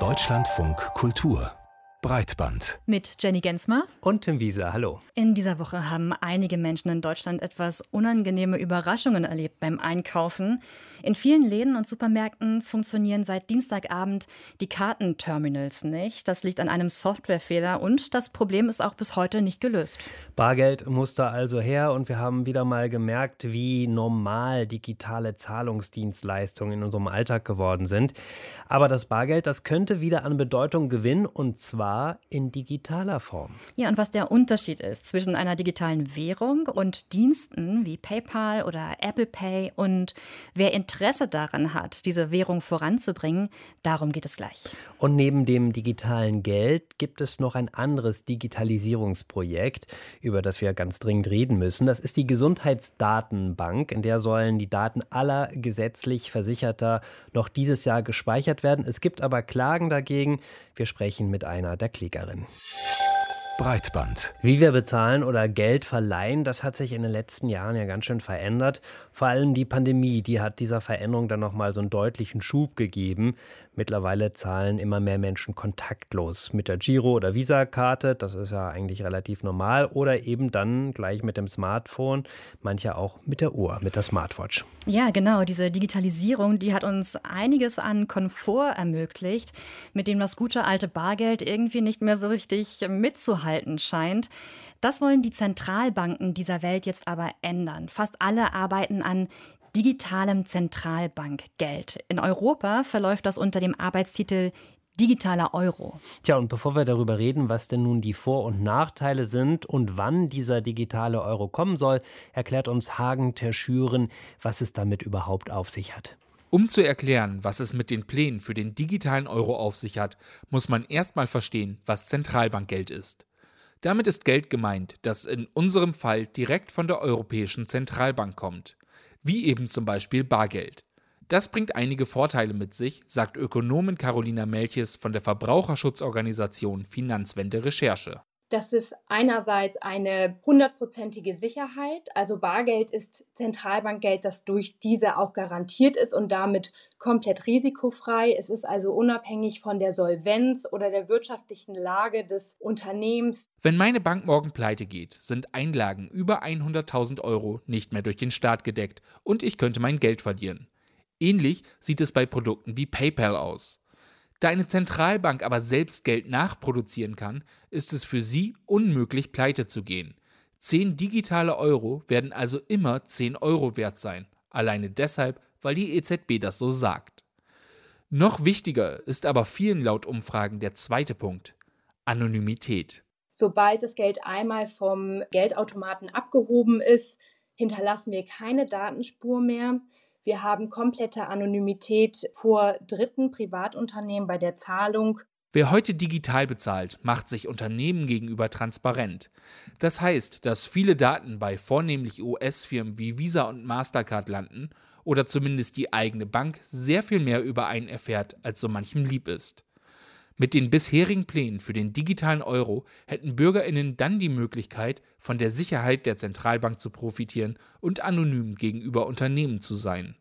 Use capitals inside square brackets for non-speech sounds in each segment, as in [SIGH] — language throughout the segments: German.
Deutschlandfunk Kultur Breitband. Mit Jenny Gensmer und Tim Wieser. Hallo. In dieser Woche haben einige Menschen in Deutschland etwas unangenehme Überraschungen erlebt beim Einkaufen. In vielen Läden und Supermärkten funktionieren seit Dienstagabend die Kartenterminals nicht. Das liegt an einem Softwarefehler und das Problem ist auch bis heute nicht gelöst. Bargeld musste also her und wir haben wieder mal gemerkt, wie normal digitale Zahlungsdienstleistungen in unserem Alltag geworden sind. Aber das Bargeld, das könnte wieder an Bedeutung gewinnen und zwar in digitaler Form. Ja, und was der Unterschied ist zwischen einer digitalen Währung und Diensten wie PayPal oder Apple Pay und wer Interesse Interesse daran hat, diese Währung voranzubringen, darum geht es gleich. Und neben dem digitalen Geld gibt es noch ein anderes Digitalisierungsprojekt, über das wir ganz dringend reden müssen. Das ist die Gesundheitsdatenbank, in der sollen die Daten aller gesetzlich Versicherter noch dieses Jahr gespeichert werden. Es gibt aber Klagen dagegen. Wir sprechen mit einer der Klägerinnen. Breitband. Wie wir bezahlen oder Geld verleihen, das hat sich in den letzten Jahren ja ganz schön verändert. Vor allem die Pandemie, die hat dieser Veränderung dann nochmal so einen deutlichen Schub gegeben. Mittlerweile zahlen immer mehr Menschen kontaktlos mit der Giro- oder Visa-Karte. Das ist ja eigentlich relativ normal. Oder eben dann gleich mit dem Smartphone. Manche auch mit der Uhr, mit der Smartwatch. Ja, genau. Diese Digitalisierung, die hat uns einiges an Komfort ermöglicht, mit dem das gute alte Bargeld irgendwie nicht mehr so richtig mitzuhalten scheint. Das wollen die Zentralbanken dieser Welt jetzt aber ändern. Fast alle arbeiten an digitalem Zentralbankgeld. In Europa verläuft das unter dem Arbeitstitel digitaler Euro. Tja, und bevor wir darüber reden, was denn nun die Vor- und Nachteile sind und wann dieser digitale Euro kommen soll, erklärt uns Hagen Terschüren, was es damit überhaupt auf sich hat. Um zu erklären, was es mit den Plänen für den digitalen Euro auf sich hat, muss man erstmal verstehen, was Zentralbankgeld ist. Damit ist Geld gemeint, das in unserem Fall direkt von der Europäischen Zentralbank kommt wie eben zum Beispiel Bargeld. Das bringt einige Vorteile mit sich, sagt Ökonomin Carolina Melches von der Verbraucherschutzorganisation Finanzwende Recherche. Das ist einerseits eine hundertprozentige Sicherheit. Also Bargeld ist Zentralbankgeld, das durch diese auch garantiert ist und damit komplett risikofrei. Es ist also unabhängig von der Solvenz oder der wirtschaftlichen Lage des Unternehmens. Wenn meine Bank morgen pleite geht, sind Einlagen über 100.000 Euro nicht mehr durch den Staat gedeckt und ich könnte mein Geld verlieren. Ähnlich sieht es bei Produkten wie PayPal aus. Da eine Zentralbank aber selbst Geld nachproduzieren kann, ist es für sie unmöglich, pleite zu gehen. 10 digitale Euro werden also immer 10 Euro wert sein, alleine deshalb, weil die EZB das so sagt. Noch wichtiger ist aber vielen laut Umfragen der zweite Punkt, Anonymität. Sobald das Geld einmal vom Geldautomaten abgehoben ist, hinterlassen wir keine Datenspur mehr. Wir haben komplette Anonymität vor dritten Privatunternehmen bei der Zahlung. Wer heute digital bezahlt, macht sich Unternehmen gegenüber transparent. Das heißt, dass viele Daten bei vornehmlich US-Firmen wie Visa und Mastercard landen oder zumindest die eigene Bank sehr viel mehr über einen erfährt, als so manchem lieb ist. Mit den bisherigen Plänen für den digitalen Euro hätten Bürgerinnen dann die Möglichkeit, von der Sicherheit der Zentralbank zu profitieren und anonym gegenüber Unternehmen zu sein.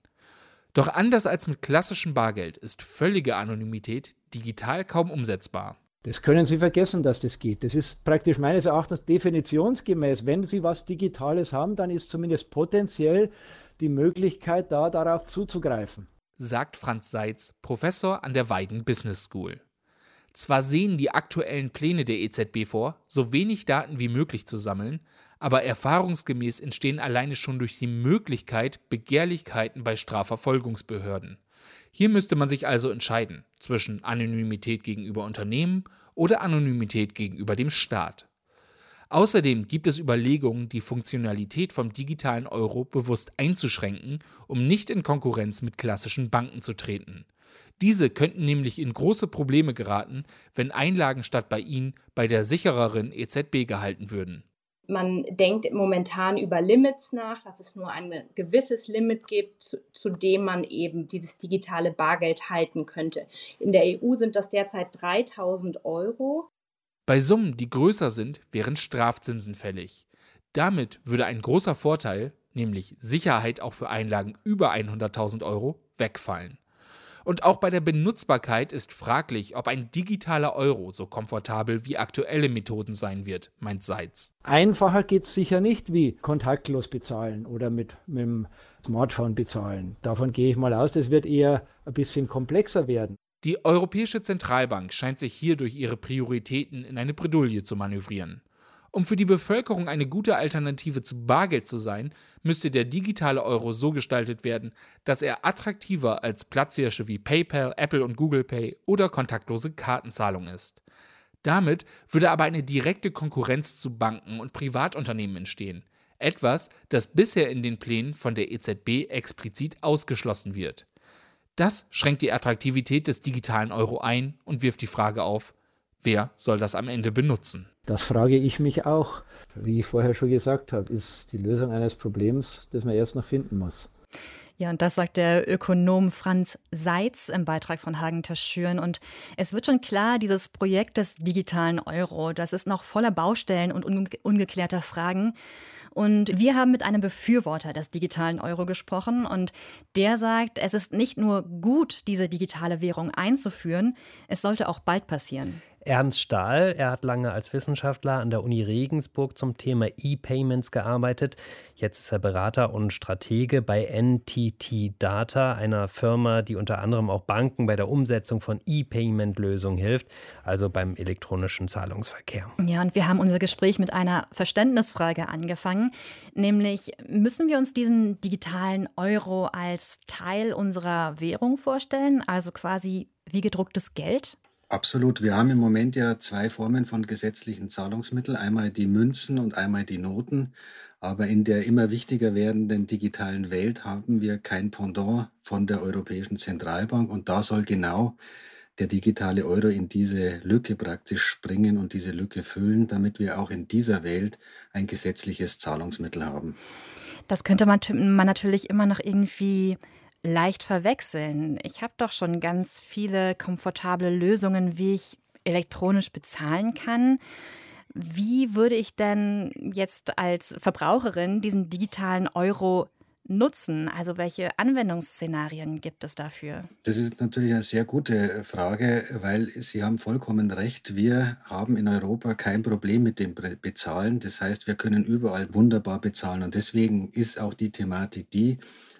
Doch anders als mit klassischem Bargeld ist völlige Anonymität digital kaum umsetzbar. Das können Sie vergessen, dass das geht. Das ist praktisch meines Erachtens definitionsgemäß. Wenn Sie was Digitales haben, dann ist zumindest potenziell die Möglichkeit da, darauf zuzugreifen. Sagt Franz Seitz, Professor an der Weiden Business School. Zwar sehen die aktuellen Pläne der EZB vor, so wenig Daten wie möglich zu sammeln, aber erfahrungsgemäß entstehen alleine schon durch die Möglichkeit Begehrlichkeiten bei Strafverfolgungsbehörden. Hier müsste man sich also entscheiden zwischen Anonymität gegenüber Unternehmen oder Anonymität gegenüber dem Staat. Außerdem gibt es Überlegungen, die Funktionalität vom digitalen Euro bewusst einzuschränken, um nicht in Konkurrenz mit klassischen Banken zu treten. Diese könnten nämlich in große Probleme geraten, wenn Einlagen statt bei ihnen bei der sichereren EZB gehalten würden. Man denkt momentan über Limits nach, dass es nur ein gewisses Limit gibt, zu, zu, dem man eben dieses digitale Bargeld halten könnte. In der EU sind das derzeit 3000 Euro. Bei Summen, die größer sind, wären Strafzinsen fällig. Damit würde ein großer Vorteil, nämlich Sicherheit auch für Einlagen über 100.000 Euro, wegfallen. Und auch bei der Benutzbarkeit ist fraglich, ob ein digitaler Euro so komfortabel wie aktuelle Methoden sein wird, meint Seitz. Einfacher geht es sicher nicht wie kontaktlos bezahlen oder mit, mit dem Smartphone bezahlen. Davon gehe ich mal aus, es wird eher ein bisschen komplexer werden. Die Europäische Zentralbank scheint sich hier durch ihre Prioritäten in eine Bredouille zu manövrieren. Um für die Bevölkerung eine gute Alternative zu Bargeld zu sein, müsste der digitale Euro so gestaltet werden, dass er attraktiver als Platzhirsche wie PayPal, Apple und Google Pay oder kontaktlose Kartenzahlung ist. Damit würde aber eine direkte Konkurrenz zu Banken und Privatunternehmen entstehen. Etwas, das bisher in den Plänen von der EZB explizit ausgeschlossen wird. Das schränkt die Attraktivität des digitalen Euro ein und wirft die Frage auf, wer soll das am Ende benutzen? Das frage ich mich auch. Wie ich vorher schon gesagt habe, ist die Lösung eines Problems, das man erst noch finden muss. Ja, und das sagt der Ökonom Franz Seitz im Beitrag von Hagen Taschüren. Und es wird schon klar, dieses Projekt des digitalen Euro, das ist noch voller Baustellen und unge ungeklärter Fragen. Und wir haben mit einem Befürworter des digitalen Euro gesprochen und der sagt, es ist nicht nur gut, diese digitale Währung einzuführen, es sollte auch bald passieren. Ernst Stahl, er hat lange als Wissenschaftler an der Uni Regensburg zum Thema E-Payments gearbeitet. Jetzt ist er Berater und Stratege bei NTT Data, einer Firma, die unter anderem auch Banken bei der Umsetzung von E-Payment-Lösungen hilft, also beim elektronischen Zahlungsverkehr. Ja, und wir haben unser Gespräch mit einer Verständnisfrage angefangen, nämlich müssen wir uns diesen digitalen Euro als Teil unserer Währung vorstellen, also quasi wie gedrucktes Geld? Absolut. Wir haben im Moment ja zwei Formen von gesetzlichen Zahlungsmitteln, einmal die Münzen und einmal die Noten. Aber in der immer wichtiger werdenden digitalen Welt haben wir kein Pendant von der Europäischen Zentralbank und da soll genau der digitale Euro in diese Lücke praktisch springen und diese Lücke füllen, damit wir auch in dieser Welt ein gesetzliches Zahlungsmittel haben. Das könnte man, man natürlich immer noch irgendwie leicht verwechseln. Ich habe doch schon ganz viele komfortable Lösungen, wie ich elektronisch bezahlen kann. Wie würde ich denn jetzt als Verbraucherin diesen digitalen Euro nutzen? Also welche Anwendungsszenarien gibt es dafür? Das ist natürlich eine sehr gute Frage, weil Sie haben vollkommen recht. Wir haben in Europa kein Problem mit dem Bezahlen. Das heißt, wir können überall wunderbar bezahlen. Und deswegen ist auch die Thematik die,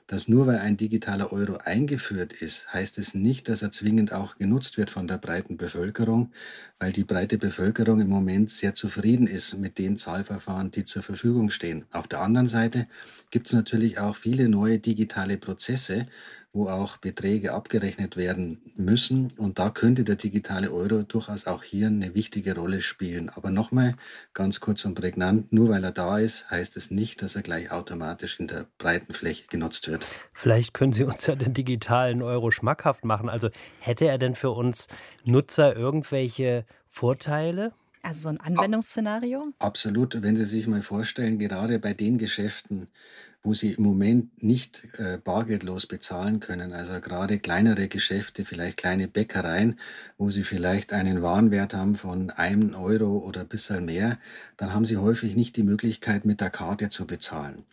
dass nur weil ein digitaler Euro eingeführt ist, heißt es nicht, dass er zwingend auch genutzt wird von der breiten Bevölkerung, weil die breite Bevölkerung im Moment sehr zufrieden ist mit den Zahlverfahren, die zur Verfügung stehen. Auf der anderen Seite gibt es natürlich auch viele neue digitale Prozesse, wo auch Beträge abgerechnet werden müssen. Und da könnte der digitale Euro durchaus auch hier eine wichtige Rolle spielen. Aber nochmal ganz kurz und prägnant, nur weil er da ist, heißt es nicht, dass er gleich automatisch in der breiten Fläche genutzt wird. Vielleicht können Sie uns ja den digitalen Euro schmackhaft machen. Also hätte er denn für uns Nutzer irgendwelche Vorteile? Also so ein Anwendungsszenario? Absolut. Wenn Sie sich mal vorstellen, gerade bei den Geschäften, wo sie im Moment nicht äh, bargeldlos bezahlen können. Also gerade kleinere Geschäfte, vielleicht kleine Bäckereien, wo sie vielleicht einen Warenwert haben von einem Euro oder ein bisschen mehr, dann haben sie häufig nicht die Möglichkeit, mit der Karte zu bezahlen.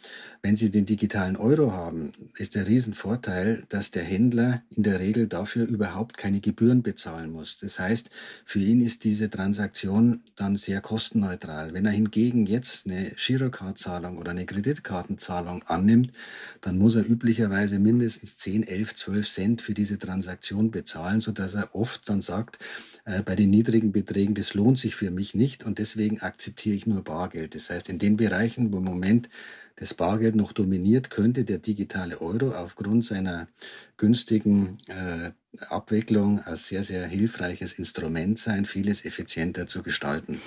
Wenn sie den digitalen Euro haben, ist der Riesenvorteil, dass der Händler in der Regel dafür überhaupt keine Gebühren bezahlen muss. Das heißt, für ihn ist diese Transaktion dann sehr kostenneutral. Wenn er hingegen jetzt eine Girocard-Zahlung oder eine Kreditkartenzahlung annimmt, dann muss er üblicherweise mindestens 10, 11, 12 Cent für diese Transaktion bezahlen, so dass er oft dann sagt, äh, bei den niedrigen Beträgen, das lohnt sich für mich nicht und deswegen akzeptiere ich nur Bargeld. Das heißt, in den Bereichen, wo im Moment das Bargeld noch dominiert, könnte der digitale Euro aufgrund seiner günstigen äh, Abwicklung als sehr, sehr hilfreiches Instrument sein, vieles effizienter zu gestalten.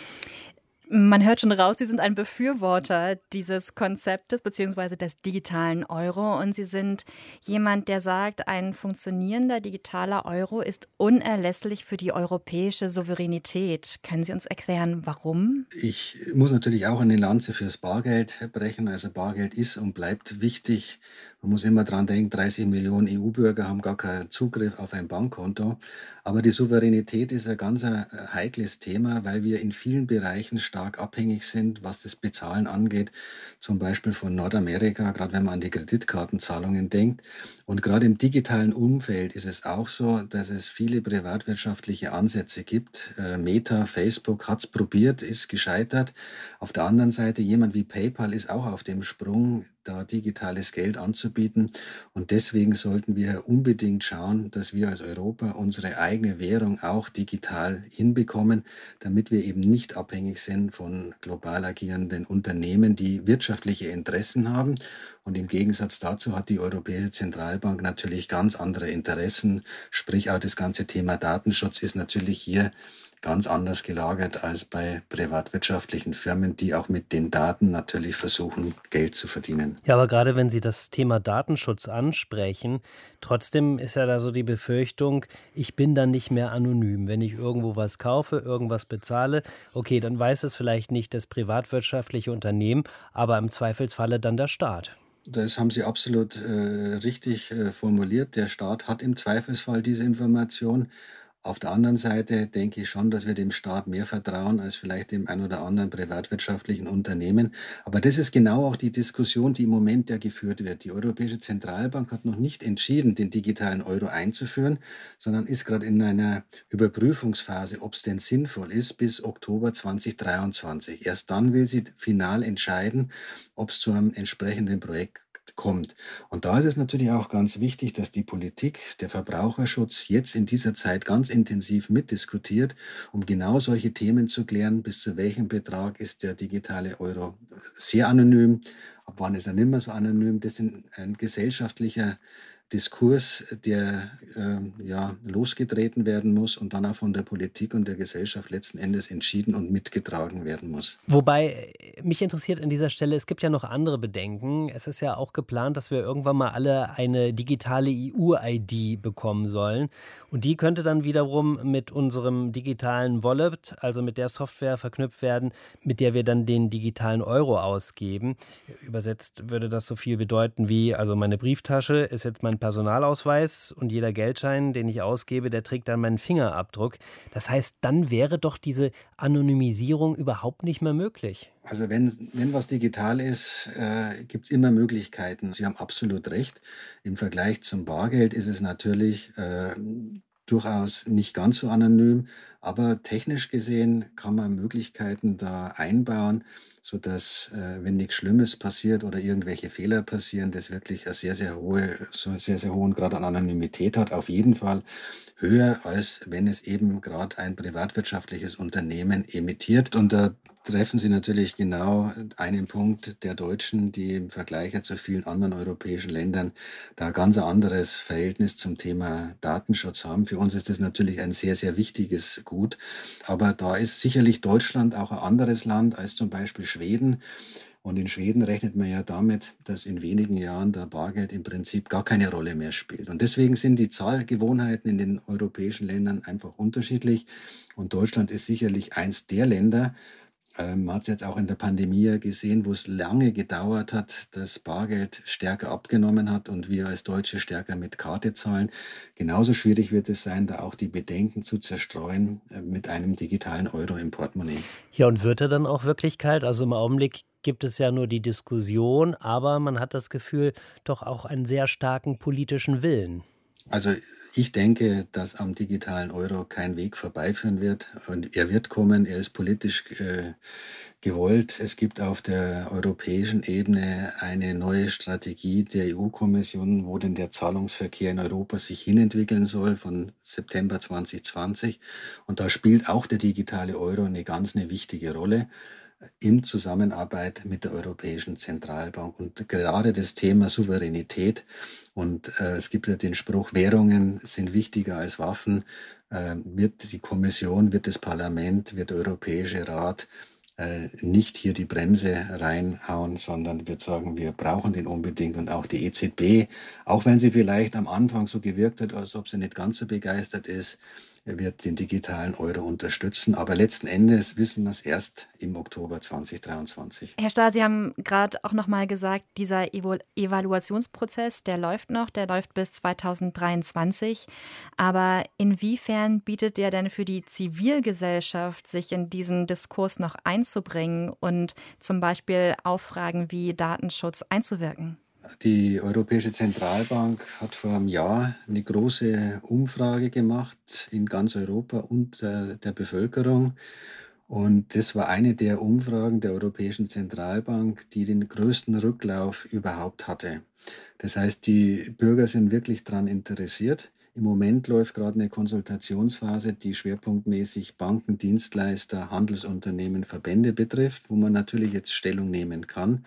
Man hört schon raus, Sie sind ein Befürworter dieses Konzeptes bzw. des digitalen Euro und Sie sind jemand, der sagt, ein funktionierender digitaler Euro ist unerlässlich für die europäische Souveränität. Können Sie uns erklären, warum? Ich muss natürlich auch eine Lanze fürs Bargeld brechen. Also Bargeld ist und bleibt wichtig Man muss immer dran denken, 30 Millionen EU-Bürger haben gar keinen Zugriff auf ein Bankkonto. Aber die Souveränität ist ein ganz äh, heikles Thema, weil wir in vielen Bereichen stark abhängig sind, was das Bezahlen angeht. Zum Beispiel von Nordamerika, gerade wenn man an die Kreditkartenzahlungen denkt. Und gerade im digitalen Umfeld ist es auch so, dass es viele privatwirtschaftliche Ansätze gibt. Äh, Meta, Facebook hat es probiert, ist gescheitert. Auf der anderen Seite, jemand wie PayPal ist auch auf dem Sprung da digitales Geld anzubieten. Und deswegen sollten wir unbedingt schauen, dass wir als Europa unsere eigene Währung auch digital hinbekommen, damit wir eben nicht abhängig sind von global agierenden Unternehmen, die wirtschaftliche Interessen haben. Und im Gegensatz dazu hat die Europäische Zentralbank natürlich ganz andere Interessen. Sprich, auch das ganze Thema Datenschutz ist natürlich hier ganz anders gelagert als bei privatwirtschaftlichen Firmen, die auch mit den Daten natürlich versuchen, Geld zu verdienen. Ja, aber gerade wenn Sie das Thema Datenschutz ansprechen, trotzdem ist ja da so die Befürchtung, ich bin dann nicht mehr anonym. Wenn ich irgendwo was kaufe, irgendwas bezahle, okay, dann weiß es vielleicht nicht das privatwirtschaftliche Unternehmen, aber im Zweifelsfalle dann der Staat. Das haben Sie absolut äh, richtig äh, formuliert. Der Staat hat im Zweifelsfall diese Information. Auf der anderen Seite denke ich schon, dass wir dem Staat mehr vertrauen als vielleicht dem ein oder anderen privatwirtschaftlichen Unternehmen. Aber das ist genau auch die Diskussion, die im Moment ja geführt wird. Die Europäische Zentralbank hat noch nicht entschieden, den digitalen Euro einzuführen, sondern ist gerade in einer Überprüfungsphase, ob es denn sinnvoll ist, bis Oktober 2023. Erst dann will sie final entscheiden, ob es zu einem entsprechenden Projekt kommt. Und da ist es natürlich auch ganz wichtig, dass die Politik, der Verbraucherschutz jetzt in dieser Zeit ganz intensiv mitdiskutiert, um genau solche Themen zu klären, bis zu welchem Betrag ist der digitale Euro sehr anonym, ab wann ist er nicht mehr so anonym. Das ist ein gesellschaftlicher Diskurs, der äh, ja losgetreten werden muss und dann auch von der Politik und der Gesellschaft letzten Endes entschieden und mitgetragen werden muss. Wobei äh, mich interessiert an dieser Stelle, es gibt ja noch andere Bedenken. Es ist ja auch geplant, dass wir irgendwann mal alle eine digitale EU-ID bekommen sollen. Und die könnte dann wiederum mit unserem digitalen Wallet, also mit der Software verknüpft werden, mit der wir dann den digitalen Euro ausgeben. Übersetzt würde das so viel bedeuten wie, also meine Brieftasche ist jetzt mein Personalausweis und jeder Geldschein, den ich ausgebe, der trägt dann meinen Fingerabdruck. Das heißt, dann wäre doch diese Anonymisierung überhaupt nicht mehr möglich. Also wenn, wenn was digital ist, äh, gibt es immer Möglichkeiten. Sie haben absolut recht. Im Vergleich zum Bargeld ist es natürlich äh, durchaus nicht ganz so anonym, aber technisch gesehen kann man Möglichkeiten da einbauen, so dass, äh, wenn nichts Schlimmes passiert oder irgendwelche Fehler passieren, das wirklich eine sehr, sehr hohe, so einen sehr, sehr hohen Grad an Anonymität hat. Auf jeden Fall höher, als wenn es eben gerade ein privatwirtschaftliches Unternehmen emittiert. Und da treffen Sie natürlich genau einen Punkt der Deutschen, die im Vergleich zu vielen anderen europäischen Ländern da ganz anderes Verhältnis zum Thema Datenschutz haben. Für uns ist das natürlich ein sehr, sehr wichtiges Gut. Aber da ist sicherlich Deutschland auch ein anderes Land als zum Beispiel Schweden. Und in Schweden rechnet man ja damit, dass in wenigen Jahren der Bargeld im Prinzip gar keine Rolle mehr spielt. Und deswegen sind die Zahlgewohnheiten in den europäischen Ländern einfach unterschiedlich. Und Deutschland ist sicherlich eins der Länder, ähm, man hat es jetzt auch in der Pandemie gesehen, wo es lange gedauert hat, dass Bargeld stärker abgenommen hat und wir als Deutsche stärker mit Karte zahlen. Genauso schwierig wird es sein, da auch die Bedenken zu zerstreuen äh, mit einem digitalen Euro im Portemonnaie. Ja, und wird er dann auch wirklich kalt? Also im Augenblick gibt es ja nur die Diskussion, aber man hat das Gefühl, doch auch einen sehr starken politischen Willen. Also ich denke, dass am digitalen Euro kein Weg vorbeiführen wird. Und er wird kommen, er ist politisch äh, gewollt. Es gibt auf der europäischen Ebene eine neue Strategie der EU-Kommission, wo denn der Zahlungsverkehr in Europa sich hinentwickeln soll von September 2020. Und da spielt auch der digitale Euro eine ganz eine wichtige Rolle in Zusammenarbeit mit der Europäischen Zentralbank. Und gerade das Thema Souveränität und äh, es gibt ja den Spruch, Währungen sind wichtiger als Waffen, äh, wird die Kommission, wird das Parlament, wird der Europäische Rat äh, nicht hier die Bremse reinhauen, sondern wird sagen, wir brauchen den unbedingt und auch die EZB, auch wenn sie vielleicht am Anfang so gewirkt hat, als ob sie nicht ganz so begeistert ist, wird den digitalen Euro unterstützen. Aber letzten Endes wissen wir es erst im Oktober 2023. Herr Stahl, Sie haben gerade auch noch mal gesagt, dieser Evalu Evaluationsprozess, der läuft noch, der läuft bis 2023. Aber inwiefern bietet der denn für die Zivilgesellschaft, sich in diesen Diskurs noch einzubringen und zum Beispiel auf Fragen wie Datenschutz einzuwirken? Die Europäische Zentralbank hat vor einem Jahr eine große Umfrage gemacht in ganz Europa unter der Bevölkerung. Und das war eine der Umfragen der Europäischen Zentralbank, die den größten Rücklauf überhaupt hatte. Das heißt, die Bürger sind wirklich daran interessiert. Im Moment läuft gerade eine Konsultationsphase, die schwerpunktmäßig Banken, Dienstleister, Handelsunternehmen, Verbände betrifft, wo man natürlich jetzt Stellung nehmen kann.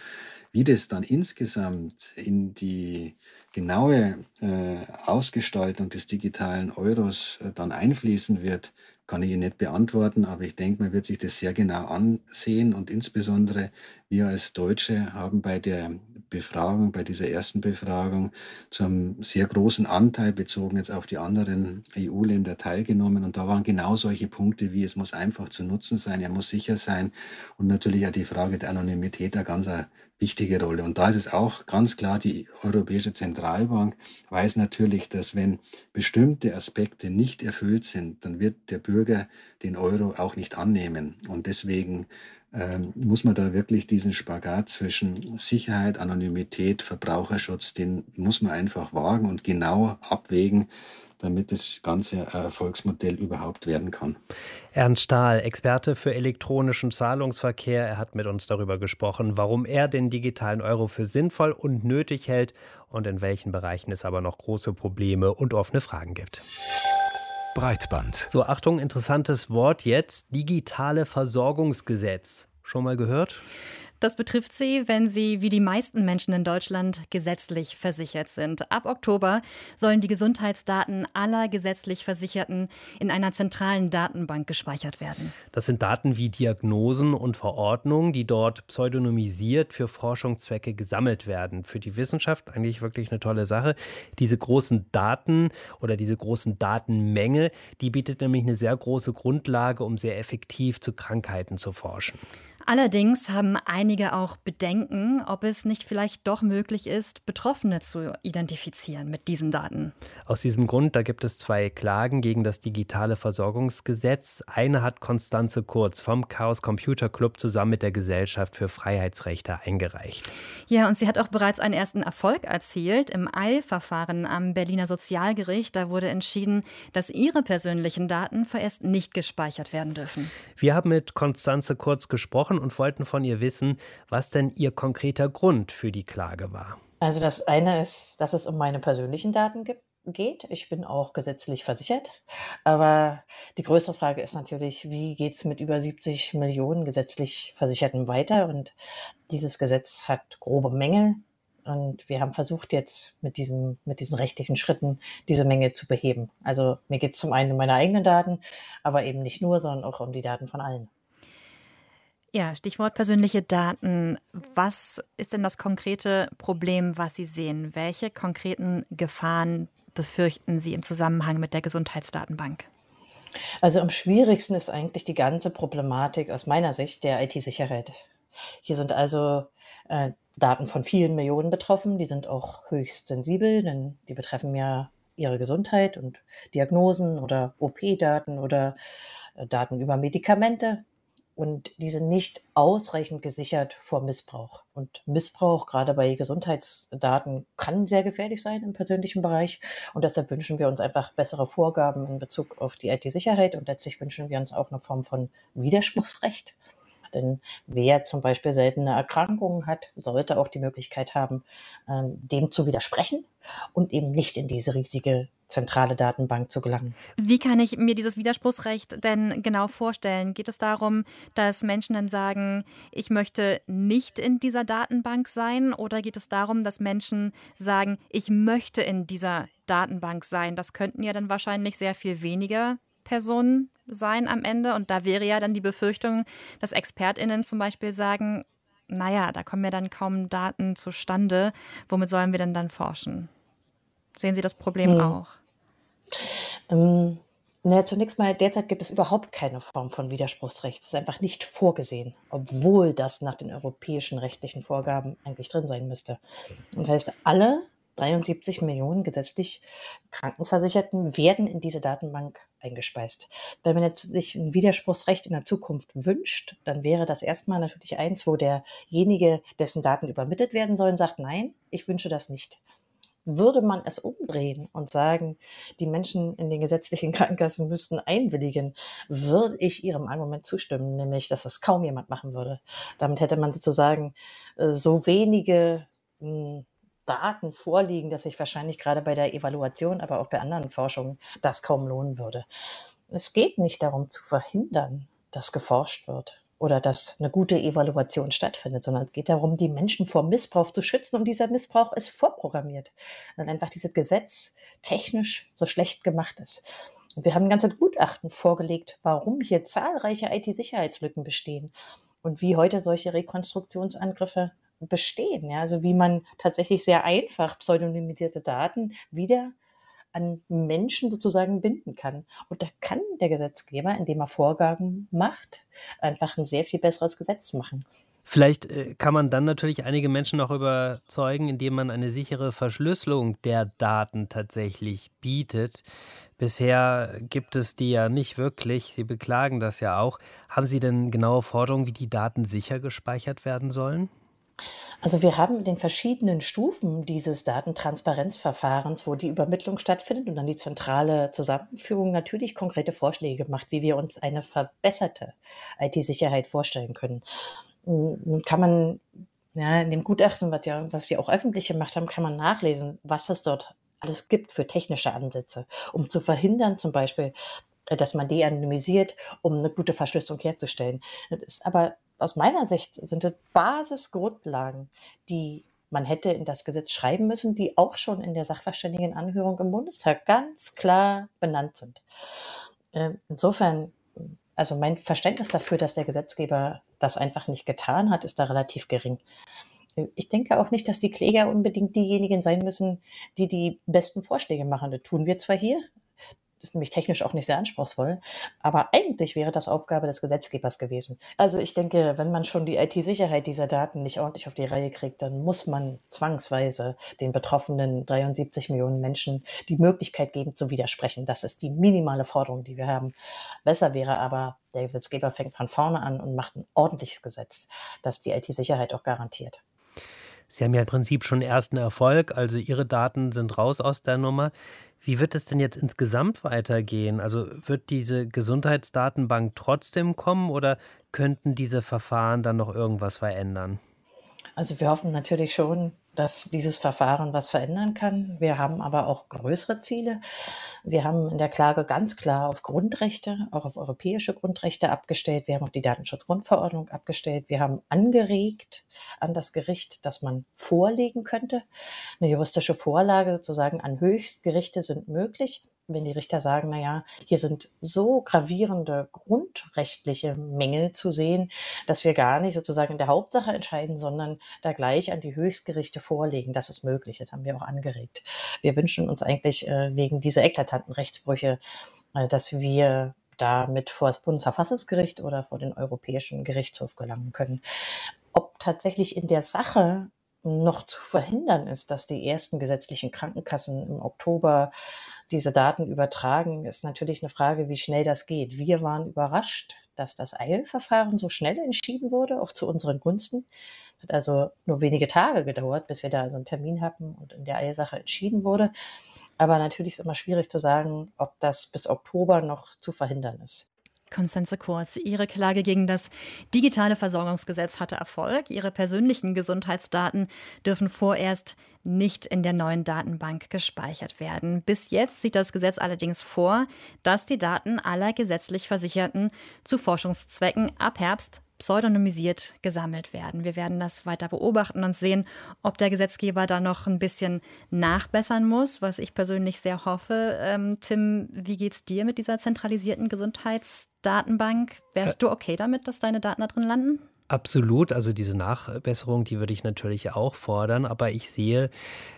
Wie das dann insgesamt in die genaue äh, Ausgestaltung des digitalen Euros äh, dann einfließen wird, kann ich Ihnen nicht beantworten, aber ich denke, man wird sich das sehr genau ansehen und insbesondere wir als Deutsche haben bei der Befragung, bei dieser ersten Befragung zu einem sehr großen Anteil bezogen jetzt auf die anderen EU-Länder teilgenommen und da waren genau solche Punkte wie es muss einfach zu nutzen sein, er muss sicher sein und natürlich auch die Frage der Anonymität eine ganz wichtige Rolle. Und da ist es auch ganz klar, die Europäische Zentralbank weiß natürlich, dass wenn bestimmte Aspekte nicht erfüllt sind, dann wird der Bürger den Euro auch nicht annehmen. Und deswegen ähm, muss man da wirklich diesen Spagat zwischen Sicherheit, Anonymität, Verbraucherschutz, den muss man einfach wagen und genau abwägen, damit das ganze Erfolgsmodell überhaupt werden kann. Ernst Stahl, Experte für elektronischen Zahlungsverkehr, er hat mit uns darüber gesprochen, warum er den digitalen Euro für sinnvoll und nötig hält und in welchen Bereichen es aber noch große Probleme und offene Fragen gibt. Breitband. So, Achtung, interessantes Wort jetzt. Digitale Versorgungsgesetz. Schon mal gehört? Das betrifft sie, wenn sie wie die meisten Menschen in Deutschland gesetzlich versichert sind. Ab Oktober sollen die Gesundheitsdaten aller gesetzlich Versicherten in einer zentralen Datenbank gespeichert werden. Das sind Daten wie Diagnosen und Verordnungen, die dort pseudonymisiert für Forschungszwecke gesammelt werden. Für die Wissenschaft eigentlich wirklich eine tolle Sache. Diese großen Daten oder diese großen Datenmenge, die bietet nämlich eine sehr große Grundlage, um sehr effektiv zu Krankheiten zu forschen. Allerdings haben einige auch Bedenken, ob es nicht vielleicht doch möglich ist, Betroffene zu identifizieren mit diesen Daten. Aus diesem Grund, da gibt es zwei Klagen gegen das digitale Versorgungsgesetz. Eine hat Konstanze Kurz vom Chaos Computer Club zusammen mit der Gesellschaft für Freiheitsrechte eingereicht. Ja, und sie hat auch bereits einen ersten Erfolg erzielt. Im Eilverfahren am Berliner Sozialgericht, da wurde entschieden, dass ihre persönlichen Daten vorerst nicht gespeichert werden dürfen. Wir haben mit Konstanze Kurz gesprochen gesprochen und wollten von ihr wissen, was denn ihr konkreter Grund für die Klage war. Also das eine ist, dass es um meine persönlichen Daten gibt geht. Ich bin auch gesetzlich versichert. Aber die größere Frage ist natürlich, wie geht es mit über 70 Millionen gesetzlich Versicherten weiter? Und dieses Gesetz hat grobe Mängel. Und wir haben versucht jetzt mit, diesem, mit diesen rechtlichen Schritten diese Menge zu beheben. Also mir geht es zum einen um meine eigenen Daten, aber eben nicht nur, sondern auch um die Daten von allen. Ja, Stichwort persönliche Daten. Was ist denn das konkrete Problem, was Sie sehen? Welche konkreten Gefahren befürchten Sie im Zusammenhang mit der Gesundheitsdatenbank? Also am schwierigsten ist eigentlich die ganze Problematik aus meiner Sicht der IT-Sicherheit. Hier sind also äh, Daten von vielen Millionen betroffen, die sind auch höchst sensibel, denn die betreffen ja ihre Gesundheit und Diagnosen oder OP-Daten oder äh, Daten über Medikamente und diese nicht ausreichend gesichert vor Missbrauch. Und Missbrauch, gerade bei Gesundheitsdaten, kann sehr gefährlich sein im persönlichen Bereich. Und deshalb wünschen wir uns einfach bessere Vorgaben in Bezug auf die IT-Sicherheit. Und letztlich wünschen wir uns auch eine Form von Widerspruchsrecht. [LAUGHS] Denn wer zum Beispiel seltene Erkrankungen hat, sollte auch die Möglichkeit haben, ähm, dem zu widersprechen und eben nicht in diese riesige zentrale Datenbank zu gelangen. Wie kann ich mir dieses Widerspruchsrecht denn genau vorstellen? Geht es darum, dass Menschen dann sagen, ich möchte nicht in dieser Datenbank sein? Oder geht es darum, dass Menschen sagen, ich möchte in dieser Datenbank sein? Das könnten ja dann wahrscheinlich sehr viel weniger Personen sein am Ende. Und da wäre ja dann die Befürchtung, dass ExpertInnen zum Beispiel sagen, naja, da kommen ja dann kaum Daten zustande. Womit sollen wir denn dann forschen? Sehen Sie das Problem hm. auch? Ähm, Na, zunächst mal, derzeit gibt es überhaupt keine Form von Widerspruchsrecht. Es ist einfach nicht vorgesehen, obwohl das nach den europäischen rechtlichen Vorgaben eigentlich drin sein müsste. Das heißt, alle 73 Millionen gesetzlich Krankenversicherten werden in diese Datenbank eingespeist. Wenn man jetzt sich ein Widerspruchsrecht in der Zukunft wünscht, dann wäre das erstmal natürlich eins, wo derjenige, dessen Daten übermittelt werden sollen, sagt, nein, ich wünsche das nicht. Würde man es umdrehen und sagen, die Menschen in den gesetzlichen [LAUGHS] Krankenkassen müssten einwilligen, würde ich Ihrem Argument zustimmen, nämlich, dass das kaum jemand machen würde. Damit hätte man sozusagen äh, so wenige hm, Daten vorliegen, dass sich wahrscheinlich gerade bei der Evaluation, aber auch bei anderen Forschungen das kaum lohnen würde. Es geht nicht darum zu verhindern, dass geforscht wird oder dass eine gute Evaluation stattfindet, sondern es geht darum, die Menschen vor Missbrauch zu schützen und dieser Missbrauch ist vorprogrammiert, weil einfach dieses Gesetz technisch so schlecht gemacht ist. Und wir haben ein ganzes Gutachten vorgelegt, warum hier zahlreiche IT-Sicherheitslücken bestehen und wie heute solche Rekonstruktionsangriffe bestehen. Ja? Also wie man tatsächlich sehr einfach pseudonymisierte Daten wieder an Menschen sozusagen binden kann. Und da kann der Gesetzgeber, indem er Vorgaben macht, einfach ein sehr viel besseres Gesetz machen. Vielleicht äh, kann man dann natürlich einige Menschen auch überzeugen, indem man eine sichere Verschlüsselung der Daten tatsächlich bietet. Bisher gibt es die ja nicht wirklich. Sie beklagen das ja auch. Haben Sie denn genaue Forderungen, wie die Daten sicher gespeichert werden sollen? Also wir haben in den verschiedenen Stufen dieses Datentransparenzverfahrens, wo die Übermittlung stattfindet und dann die zentrale Zusammenführung natürlich konkrete Vorschläge gemacht, wie wir uns eine verbesserte IT-Sicherheit vorstellen können. Nun kann man ja, in dem Gutachten, was, ja, was wir auch öffentlich gemacht haben, kann man nachlesen, was es dort alles gibt für technische Ansätze, um zu verhindern zum Beispiel, dass man de-anonymisiert, um eine gute Verschlüsselung herzustellen. Das ist aber aus meiner Sicht sind das Basisgrundlagen, die man hätte in das Gesetz schreiben müssen, die auch schon in der Sachverständigenanhörung im Bundestag ganz klar benannt sind. Ähm, insofern, also mein Verständnis dafür, dass der Gesetzgeber das einfach nicht getan hat, ist da relativ gering. Ich denke auch nicht, dass die Kläger unbedingt diejenigen sein müssen, die die besten Vorschläge machen. Das tun wir zwar hier, ist nämlich technisch auch nicht sehr anspruchsvoll. Aber eigentlich wäre das Aufgabe des Gesetzgebers gewesen. Also ich denke, wenn man schon die IT-Sicherheit dieser Daten nicht ordentlich auf die Reihe kriegt, dann muss man zwangsweise den betroffenen 73 Millionen Menschen die Möglichkeit geben zu widersprechen. Das ist die minimale Forderung, die wir haben. Besser wäre aber, der Gesetzgeber fängt von vorne an und macht ein ordentliches Gesetz, das die IT-Sicherheit auch garantiert. Sie haben ja im Prinzip schon ersten Erfolg, also Ihre Daten sind raus aus der Nummer. Wie wird es denn jetzt insgesamt weitergehen? Also wird diese Gesundheitsdatenbank trotzdem kommen oder könnten diese Verfahren dann noch irgendwas verändern? Also wir hoffen natürlich schon, dass dieses Verfahren was verändern kann. Wir haben aber auch größere Ziele. Wir haben in der Klage ganz klar auf Grundrechte, auch auf europäische Grundrechte abgestellt. Wir haben auf die Datenschutzgrundverordnung abgestellt. Wir haben angeregt an das Gericht, dass man vorlegen könnte. Eine juristische Vorlage sozusagen an Höchstgerichte sind möglich wenn die Richter sagen, na ja, hier sind so gravierende grundrechtliche Mängel zu sehen, dass wir gar nicht sozusagen in der Hauptsache entscheiden, sondern da gleich an die Höchstgerichte vorlegen. Das ist möglich. Das haben wir auch angeregt. Wir wünschen uns eigentlich äh, wegen dieser eklatanten Rechtsbrüche, äh, dass wir damit vor das Bundesverfassungsgericht oder vor den Europäischen Gerichtshof gelangen können. Ob tatsächlich in der Sache noch zu verhindern ist, dass die ersten gesetzlichen Krankenkassen im Oktober diese Daten übertragen, ist natürlich eine Frage, wie schnell das geht. Wir waren überrascht, dass das Eilverfahren so schnell entschieden wurde, auch zu unseren Gunsten. Hat also nur wenige Tage gedauert, bis wir da so einen Termin hatten und in der Eilsache entschieden wurde. Aber natürlich ist immer schwierig zu sagen, ob das bis Oktober noch zu verhindern ist. Konstanze Kurz, Ihre Klage gegen das digitale Versorgungsgesetz hatte Erfolg. Ihre persönlichen Gesundheitsdaten dürfen vorerst nicht in der neuen Datenbank gespeichert werden. Bis jetzt sieht das Gesetz allerdings vor, dass die Daten aller gesetzlich Versicherten zu Forschungszwecken ab Herbst pseudonymisiert gesammelt werden. Wir werden das weiter beobachten und sehen, ob der Gesetzgeber da noch ein bisschen nachbessern muss, was ich persönlich sehr hoffe. Ähm, Tim, wie geht's dir mit dieser zentralisierten Gesundheitsdatenbank? Wärst du okay damit, dass deine Daten da drin landen? Absolut, also diese Nachbesserung, die würde ich natürlich auch fordern, aber ich sehe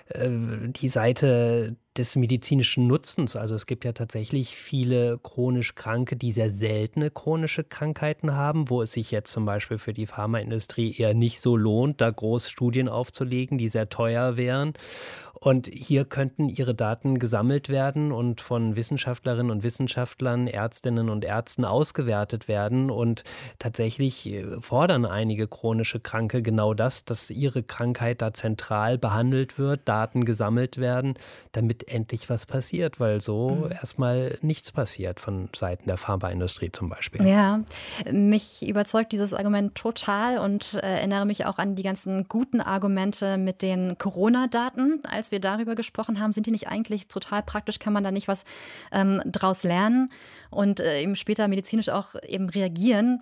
äh, die Seite des medizinischen Nutzens. Also es gibt ja tatsächlich viele chronisch Kranke, die sehr seltene chronische Krankheiten haben, wo es sich jetzt zum Beispiel für die Pharmaindustrie eher nicht so lohnt, da groß Studien aufzulegen, die sehr teuer wären. Und hier könnten ihre Daten gesammelt werden und von Wissenschaftlerinnen und Wissenschaftlern, Ärztinnen und Ärzten ausgewertet werden. Und tatsächlich äh, fordern einige chronische Kranke genau das, dass ihre Krankheit da zentral behandelt wird, Daten gesammelt werden, damit endlich was passiert, weil so mhm. erstmal nichts passiert von Seiten der Pharmaindustrie zum Beispiel. Ja, mich überzeugt dieses Argument total und äh, erinnere mich auch an die ganzen guten Argumente mit den Corona-Daten als als wir darüber gesprochen haben, sind die nicht eigentlich total praktisch? Kann man da nicht was ähm, draus lernen und äh, eben später medizinisch auch eben reagieren?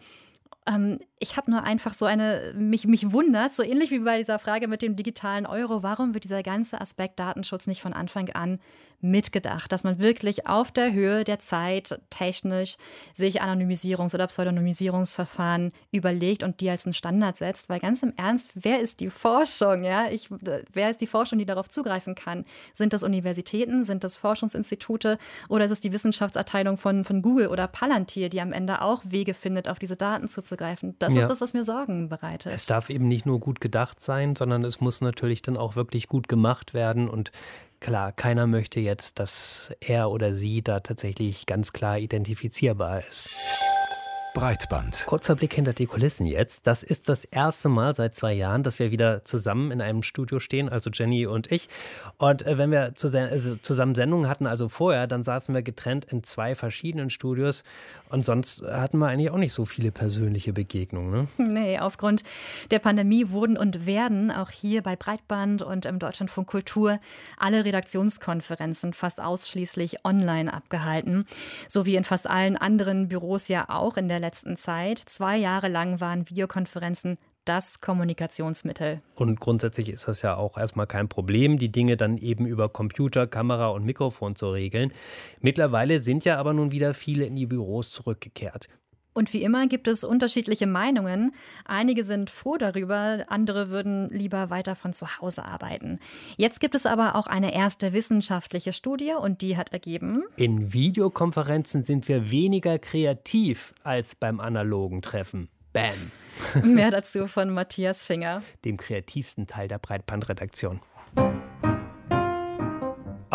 Ähm, ich habe nur einfach so eine, mich, mich wundert, so ähnlich wie bei dieser Frage mit dem digitalen Euro, warum wird dieser ganze Aspekt Datenschutz nicht von Anfang an mitgedacht, dass man wirklich auf der Höhe der Zeit technisch sich Anonymisierungs- oder Pseudonymisierungsverfahren überlegt und die als einen Standard setzt. Weil ganz im Ernst, wer ist die Forschung? Ja? Ich, wer ist die Forschung, die darauf zugreifen kann? Sind das Universitäten, sind das Forschungsinstitute oder ist es die Wissenschaftsabteilung von, von Google oder Palantir, die am Ende auch Wege findet, auf diese Daten zuzugreifen? Das ja. ist das, was mir Sorgen bereitet. Es darf eben nicht nur gut gedacht sein, sondern es muss natürlich dann auch wirklich gut gemacht werden und Klar, keiner möchte jetzt, dass er oder sie da tatsächlich ganz klar identifizierbar ist. Breitband. Kurzer Blick hinter die Kulissen jetzt. Das ist das erste Mal seit zwei Jahren, dass wir wieder zusammen in einem Studio stehen, also Jenny und ich. Und äh, wenn wir also zusammen Sendungen hatten, also vorher, dann saßen wir getrennt in zwei verschiedenen Studios. Und sonst hatten wir eigentlich auch nicht so viele persönliche Begegnungen. Ne? Nee, aufgrund der Pandemie wurden und werden auch hier bei Breitband und im Deutschlandfunk Kultur alle Redaktionskonferenzen fast ausschließlich online abgehalten. So wie in fast allen anderen Büros ja auch in der letzten Zeit. Zwei Jahre lang waren Videokonferenzen das Kommunikationsmittel. Und grundsätzlich ist das ja auch erstmal kein Problem, die Dinge dann eben über Computer, Kamera und Mikrofon zu regeln. Mittlerweile sind ja aber nun wieder viele in die Büros zurückgekehrt. Und wie immer gibt es unterschiedliche Meinungen. Einige sind froh darüber, andere würden lieber weiter von zu Hause arbeiten. Jetzt gibt es aber auch eine erste wissenschaftliche Studie und die hat ergeben, in Videokonferenzen sind wir weniger kreativ als beim analogen Treffen. Bam. Mehr dazu von Matthias Finger, dem kreativsten Teil der Breitbandredaktion.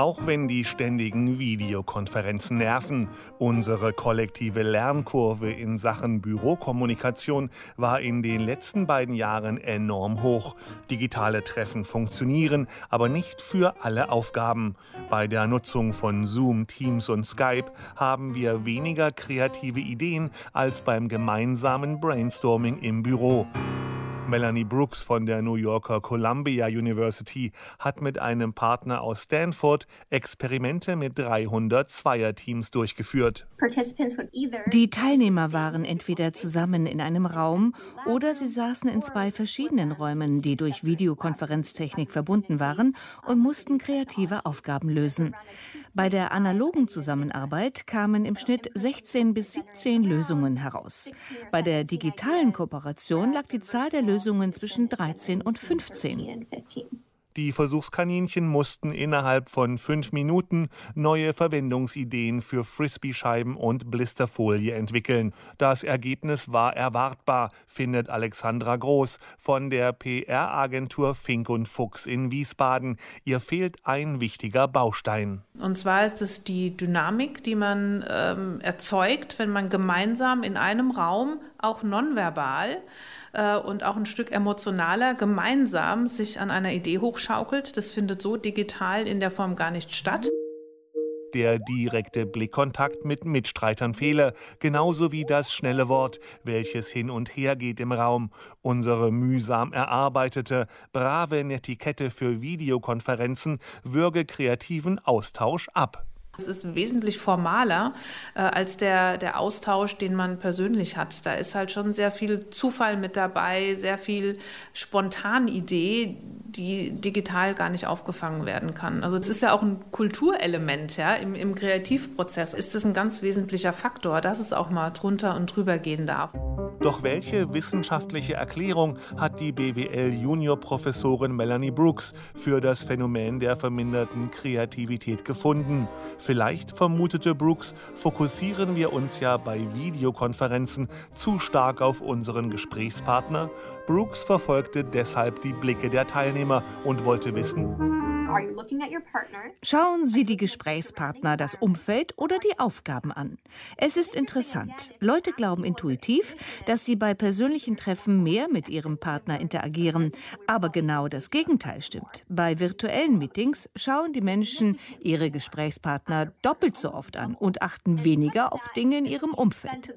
Auch wenn die ständigen Videokonferenzen nerven, unsere kollektive Lernkurve in Sachen Bürokommunikation war in den letzten beiden Jahren enorm hoch. Digitale Treffen funktionieren, aber nicht für alle Aufgaben. Bei der Nutzung von Zoom, Teams und Skype haben wir weniger kreative Ideen als beim gemeinsamen Brainstorming im Büro. Melanie Brooks von der New Yorker Columbia University hat mit einem Partner aus Stanford Experimente mit 300 Zweierteams durchgeführt. Die Teilnehmer waren entweder zusammen in einem Raum oder sie saßen in zwei verschiedenen Räumen, die durch Videokonferenztechnik verbunden waren und mussten kreative Aufgaben lösen. Bei der analogen Zusammenarbeit kamen im Schnitt 16 bis 17 Lösungen heraus. Bei der digitalen Kooperation lag die Zahl der Lösungen zwischen 13 und 15. Die Versuchskaninchen mussten innerhalb von fünf Minuten neue Verwendungsideen für Frisbee-Scheiben und Blisterfolie entwickeln. Das Ergebnis war erwartbar, findet Alexandra Groß von der PR-Agentur Fink und Fuchs in Wiesbaden. Ihr fehlt ein wichtiger Baustein. Und zwar ist es die Dynamik, die man ähm, erzeugt, wenn man gemeinsam in einem Raum, auch nonverbal, äh, und auch ein Stück emotionaler gemeinsam sich an einer Idee hochschaukelt. Das findet so digital in der Form gar nicht statt. Der direkte Blickkontakt mit Mitstreitern fehle, genauso wie das schnelle Wort, welches hin und her geht im Raum. Unsere mühsam erarbeitete, brave Netiquette für Videokonferenzen würge kreativen Austausch ab. Es ist wesentlich formaler äh, als der, der Austausch, den man persönlich hat. Da ist halt schon sehr viel Zufall mit dabei, sehr viel Spontanidee, die digital gar nicht aufgefangen werden kann. Also es ist ja auch ein Kulturelement, ja, im, im Kreativprozess ist das ein ganz wesentlicher Faktor, dass es auch mal drunter und drüber gehen darf. Doch welche wissenschaftliche Erklärung hat die BWL-Juniorprofessorin Melanie Brooks für das Phänomen der verminderten Kreativität gefunden? Vielleicht, vermutete Brooks, fokussieren wir uns ja bei Videokonferenzen zu stark auf unseren Gesprächspartner. Brooks verfolgte deshalb die Blicke der Teilnehmer und wollte wissen, Schauen Sie die Gesprächspartner, das Umfeld oder die Aufgaben an. Es ist interessant. Leute glauben intuitiv, dass sie bei persönlichen Treffen mehr mit ihrem Partner interagieren. Aber genau das Gegenteil stimmt. Bei virtuellen Meetings schauen die Menschen ihre Gesprächspartner doppelt so oft an und achten weniger auf Dinge in ihrem Umfeld.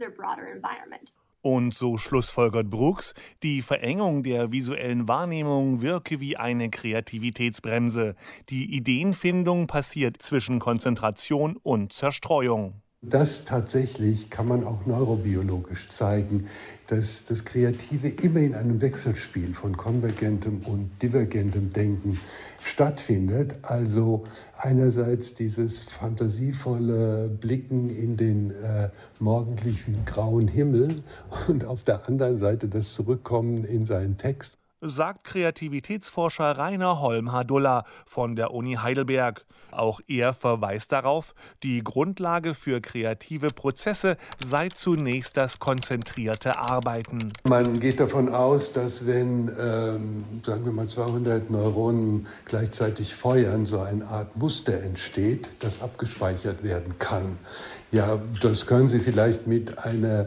Und so schlussfolgert Brooks, die Verengung der visuellen Wahrnehmung wirke wie eine Kreativitätsbremse. Die Ideenfindung passiert zwischen Konzentration und Zerstreuung. Das tatsächlich kann man auch neurobiologisch zeigen, dass das Kreative immer in einem Wechselspiel von konvergentem und divergentem Denken stattfindet. Also einerseits dieses fantasievolle Blicken in den äh, morgendlichen grauen Himmel und auf der anderen Seite das Zurückkommen in seinen Text sagt Kreativitätsforscher Rainer Holm-Hadulla von der Uni Heidelberg. Auch er verweist darauf, die Grundlage für kreative Prozesse sei zunächst das konzentrierte Arbeiten. Man geht davon aus, dass wenn, ähm, sagen wir mal, 200 Neuronen gleichzeitig feuern, so eine Art Muster entsteht, das abgespeichert werden kann. Ja, das können Sie vielleicht mit einer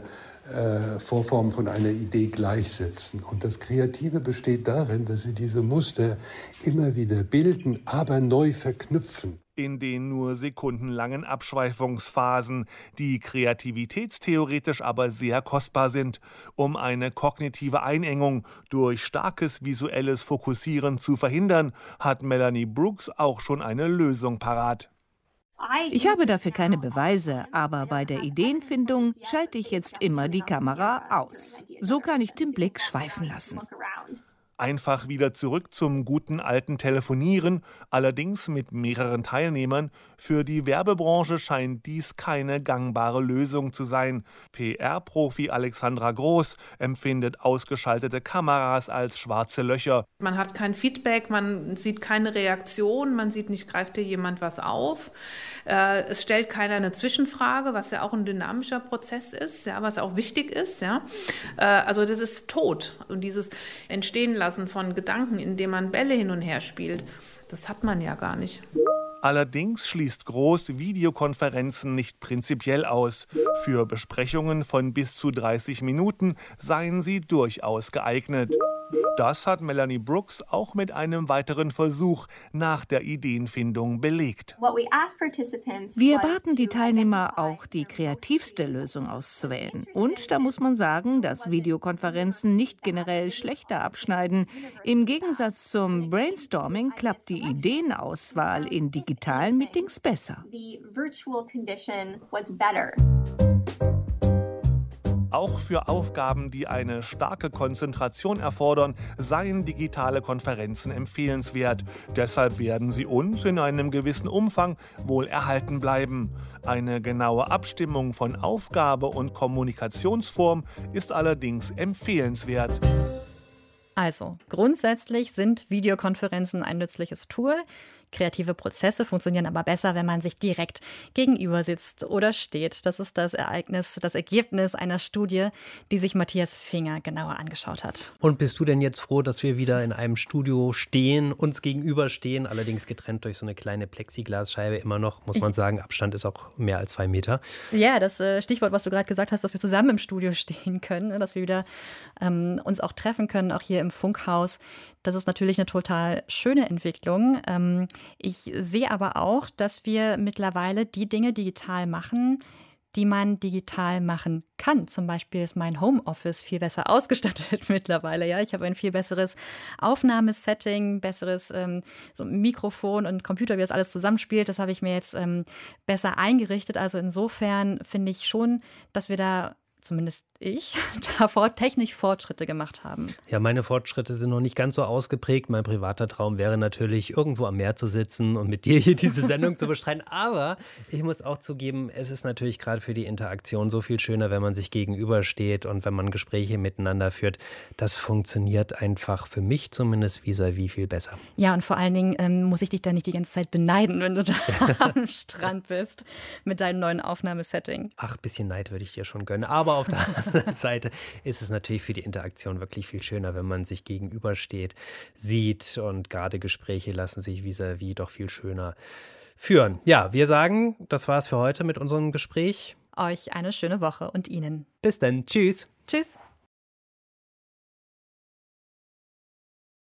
äh, Vorform von einer Idee gleichsetzen. Und das Kreative besteht darin, dass sie diese Muster immer wieder bilden, aber neu verknüpfen. In den nur sekundenlangen Abschweifungsphasen, die kreativitätstheoretisch aber sehr kostbar sind, um eine kognitive Einengung durch starkes visuelles Fokussieren zu verhindern, hat Melanie Brooks auch schon eine Lösung parat. Ich habe dafür keine Beweise, aber bei der Ideenfindung schalte ich jetzt immer die Kamera aus. So kann ich den Blick schweifen lassen. Einfach wieder zurück zum guten alten Telefonieren, allerdings mit mehreren Teilnehmern. Für die Werbebranche scheint dies keine gangbare Lösung zu sein. PR-Profi Alexandra Groß empfindet ausgeschaltete Kameras als schwarze Löcher. Man hat kein Feedback, man sieht keine Reaktion, man sieht nicht, greift dir jemand was auf. Äh, es stellt keiner eine Zwischenfrage, was ja auch ein dynamischer Prozess ist, ja, was auch wichtig ist. Ja. Äh, also das ist tot. Und dieses Entstehen lassen Loslassen von Gedanken, indem man Bälle hin und her spielt. Das hat man ja gar nicht. Allerdings schließt Groß Videokonferenzen nicht prinzipiell aus. Für Besprechungen von bis zu 30 Minuten seien sie durchaus geeignet. Das hat Melanie Brooks auch mit einem weiteren Versuch nach der Ideenfindung belegt. Wir baten die Teilnehmer auch, die kreativste Lösung auszuwählen. Und da muss man sagen, dass Videokonferenzen nicht generell schlechter abschneiden. Im Gegensatz zum Brainstorming klappt die Ideenauswahl in digitalen Meetings besser. Auch für Aufgaben, die eine starke Konzentration erfordern, seien digitale Konferenzen empfehlenswert. Deshalb werden sie uns in einem gewissen Umfang wohl erhalten bleiben. Eine genaue Abstimmung von Aufgabe und Kommunikationsform ist allerdings empfehlenswert. Also, grundsätzlich sind Videokonferenzen ein nützliches Tool. Kreative Prozesse funktionieren aber besser, wenn man sich direkt gegenüber sitzt oder steht. Das ist das Ereignis, das Ergebnis einer Studie, die sich Matthias Finger genauer angeschaut hat. Und bist du denn jetzt froh, dass wir wieder in einem Studio stehen, uns gegenüberstehen, allerdings getrennt durch so eine kleine Plexiglasscheibe immer noch, muss man [LAUGHS] sagen. Abstand ist auch mehr als zwei Meter. Ja, das äh, Stichwort, was du gerade gesagt hast, dass wir zusammen im Studio [LAUGHS] stehen können, ne, dass wir wieder ähm, uns auch treffen können, auch hier im Funkhaus. Das ist natürlich eine total schöne Entwicklung. Ähm, ich sehe aber auch, dass wir mittlerweile die Dinge digital machen, die man digital machen kann. Zum Beispiel ist mein Homeoffice viel besser [LAUGHS] ausgestattet mittlerweile. Ja, ich habe ein viel besseres Aufnahmesetting, besseres ähm, so Mikrofon und Computer, wie das alles zusammenspielt. Das habe ich mir jetzt ähm, besser eingerichtet. Also insofern finde ich schon, dass wir da zumindest ich [LAUGHS] davor technisch Fortschritte gemacht haben. Ja, meine Fortschritte sind noch nicht ganz so ausgeprägt. Mein privater Traum wäre natürlich, irgendwo am Meer zu sitzen und mit dir hier diese Sendung zu [LAUGHS] bestreiten. Aber ich muss auch zugeben, es ist natürlich gerade für die Interaktion so viel schöner, wenn man sich gegenübersteht und wenn man Gespräche miteinander führt. Das funktioniert einfach für mich zumindest vis-à-vis -vis viel besser. Ja, und vor allen Dingen ähm, muss ich dich da nicht die ganze Zeit beneiden, wenn du da [LAUGHS] am Strand bist mit deinem neuen Aufnahmesetting. Ach, bisschen Neid würde ich dir schon gönnen. Aber auf der anderen Seite ist es natürlich für die Interaktion wirklich viel schöner, wenn man sich gegenübersteht, sieht und gerade Gespräche lassen sich vis-à-vis -vis doch viel schöner führen. Ja, wir sagen, das war es für heute mit unserem Gespräch. Euch eine schöne Woche und Ihnen. Bis dann. Tschüss. Tschüss.